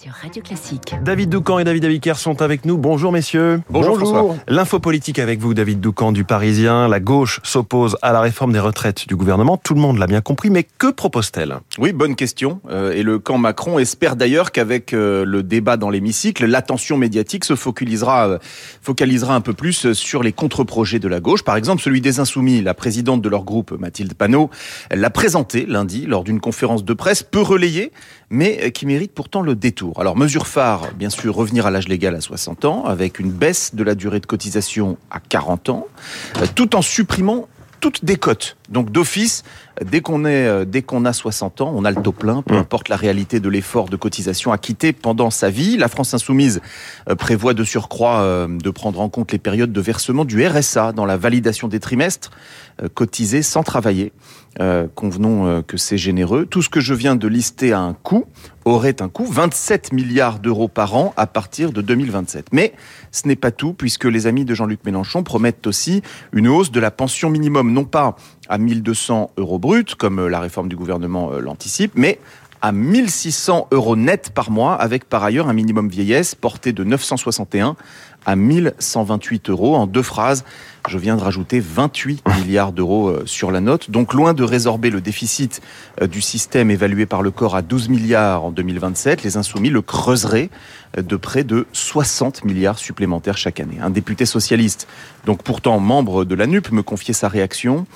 sur Radio Classique. David Doucan et David Abiker sont avec nous. Bonjour messieurs. Bonjour, François. L'info politique avec vous, David Doucan du Parisien. La gauche s'oppose à la réforme des retraites du gouvernement. Tout le monde l'a bien compris, mais que propose-t-elle? Oui, bonne question. Euh, et le camp Macron espère d'ailleurs qu'avec euh, le débat dans l'hémicycle, l'attention médiatique se focalisera, euh, focalisera un peu plus sur les contre-projets de la gauche. Par exemple, celui des Insoumis. La présidente de leur groupe, Mathilde Panot, l'a présenté lundi lors d'une conférence de presse peu relayée, mais qui mérite pourtant le détour. Alors, mesure phare, bien sûr, revenir à l'âge légal à 60 ans, avec une baisse de la durée de cotisation à 40 ans, euh, tout en supprimant toute décote. Donc d'office, dès qu'on est, euh, dès qu'on a 60 ans, on a le taux plein, peu importe la réalité de l'effort de cotisation acquitté pendant sa vie. La France insoumise euh, prévoit de surcroît de prendre en compte les périodes de versement du RSA dans la validation des trimestres cotisés sans travailler. Convenons que c'est généreux. Tout ce que je viens de lister a un coût aurait un coût 27 milliards d'euros par an à partir de 2027. Mais ce n'est pas tout puisque les amis de Jean-Luc Mélenchon promettent aussi une hausse de la pension minimum, non pas à 1200 euros bruts comme la réforme du gouvernement euh, l'anticipe, mais à 1600 euros net par mois, avec par ailleurs un minimum vieillesse porté de 961 à 1128 euros. En deux phrases, je viens de rajouter 28 milliards d'euros euh, sur la note. Donc loin de résorber le déficit euh, du système évalué par le corps à 12 milliards en 2027, les insoumis le creuseraient euh, de près de 60 milliards supplémentaires chaque année. Un député socialiste, donc pourtant membre de la NUP, me confiait sa réaction.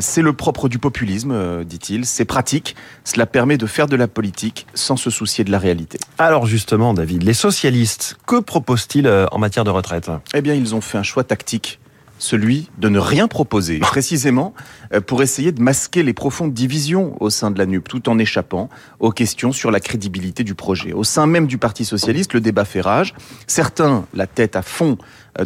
C'est le propre du populisme, dit-il. C'est pratique. Cela permet de faire de la politique sans se soucier de la réalité. Alors justement, David, les socialistes, que proposent-ils en matière de retraite Eh bien, ils ont fait un choix tactique celui de ne rien proposer, précisément euh, pour essayer de masquer les profondes divisions au sein de la NUP, tout en échappant aux questions sur la crédibilité du projet. Au sein même du Parti socialiste, le débat fait rage. Certains, la tête à fond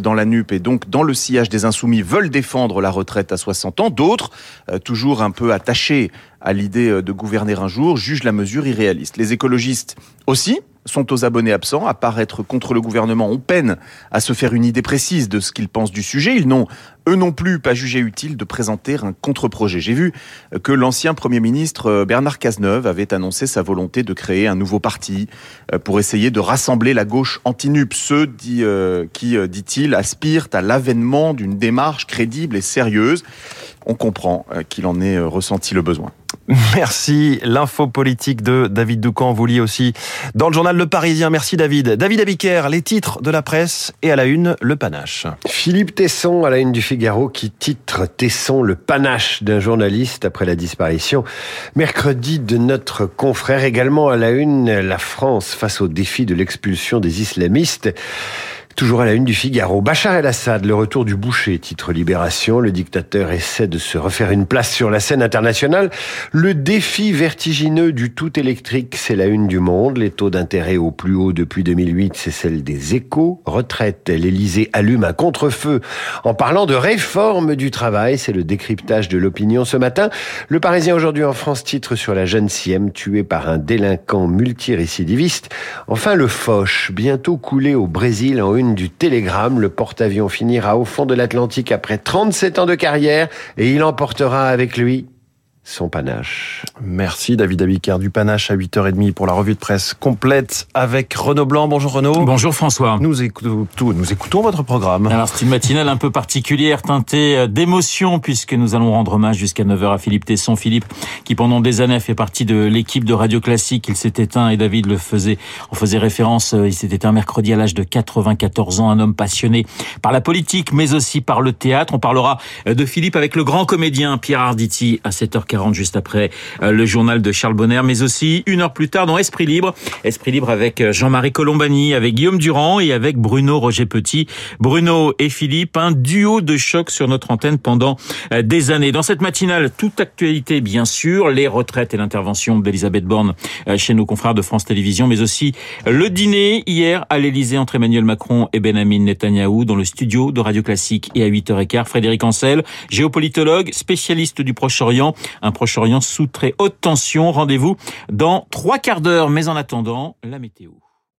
dans la NUP et donc dans le sillage des insoumis, veulent défendre la retraite à 60 ans. D'autres, euh, toujours un peu attachés à l'idée de gouverner un jour, jugent la mesure irréaliste. Les écologistes aussi, sont aux abonnés absents, à paraître contre le gouvernement, on peine à se faire une idée précise de ce qu'ils pensent du sujet. Ils n'ont, eux non plus, pas jugé utile de présenter un contre-projet. J'ai vu que l'ancien Premier ministre euh, Bernard Cazeneuve avait annoncé sa volonté de créer un nouveau parti euh, pour essayer de rassembler la gauche anti-NUP, ceux euh, qui, dit-il, aspirent à l'avènement d'une démarche crédible et sérieuse. On comprend qu'il en ait ressenti le besoin. Merci. L'info politique de David Doucan, vous liez aussi dans le journal Le Parisien. Merci David. David Abiker, les titres de la presse et à la une, le panache. Philippe Tesson à la une du Figaro qui titre Tesson le panache d'un journaliste après la disparition mercredi de notre confrère. Également à la une, la France face au défi de l'expulsion des islamistes. Toujours à la une du Figaro, Bachar el-Assad, le retour du boucher, titre Libération. Le dictateur essaie de se refaire une place sur la scène internationale. Le défi vertigineux du tout électrique, c'est la une du monde. Les taux d'intérêt au plus haut depuis 2008, c'est celle des échos. Retraite, l'Elysée allume un contre-feu en parlant de réforme du travail. C'est le décryptage de l'opinion ce matin. Le Parisien aujourd'hui en France titre sur la jeune Siem tuée par un délinquant multirécidiviste. Enfin, le Foch, bientôt coulé au Brésil en une du Télégramme. Le porte-avions finira au fond de l'Atlantique après 37 ans de carrière et il emportera avec lui son panache. Merci David Abicard du panache à 8h30 pour la revue de presse complète avec Renaud Blanc. Bonjour Renaud. Bonjour François. Nous écoutons, nous écoutons votre programme. Alors c'est une matinale un peu particulière teintée euh, d'émotion puisque nous allons rendre hommage jusqu'à 9h à Philippe Tesson. Philippe qui pendant des années a fait partie de l'équipe de Radio Classique. Il s'est éteint et David le faisait, on faisait référence, euh, il s'est éteint mercredi à l'âge de 94 ans, un homme passionné par la politique mais aussi par le théâtre. On parlera euh, de Philippe avec le grand comédien Pierre Arditi à 7h40 juste après euh, le journal de Charles Bonner, mais aussi une heure plus tard dans Esprit Libre. Esprit Libre avec euh, Jean-Marie Colombani, avec Guillaume Durand et avec Bruno Roger Petit. Bruno et Philippe, un duo de choc sur notre antenne pendant euh, des années. Dans cette matinale, toute actualité bien sûr, les retraites et l'intervention d'Elisabeth Borne chez nos confrères de France Télévisions, mais aussi le dîner hier à l'Elysée entre Emmanuel Macron et Benjamin Netanyahou dans le studio de Radio Classique et à 8h15. Frédéric Ancel, géopolitologue, spécialiste du Proche-Orient, Proche-Orient sous très haute tension. Rendez-vous dans trois quarts d'heure. Mais en attendant, la météo.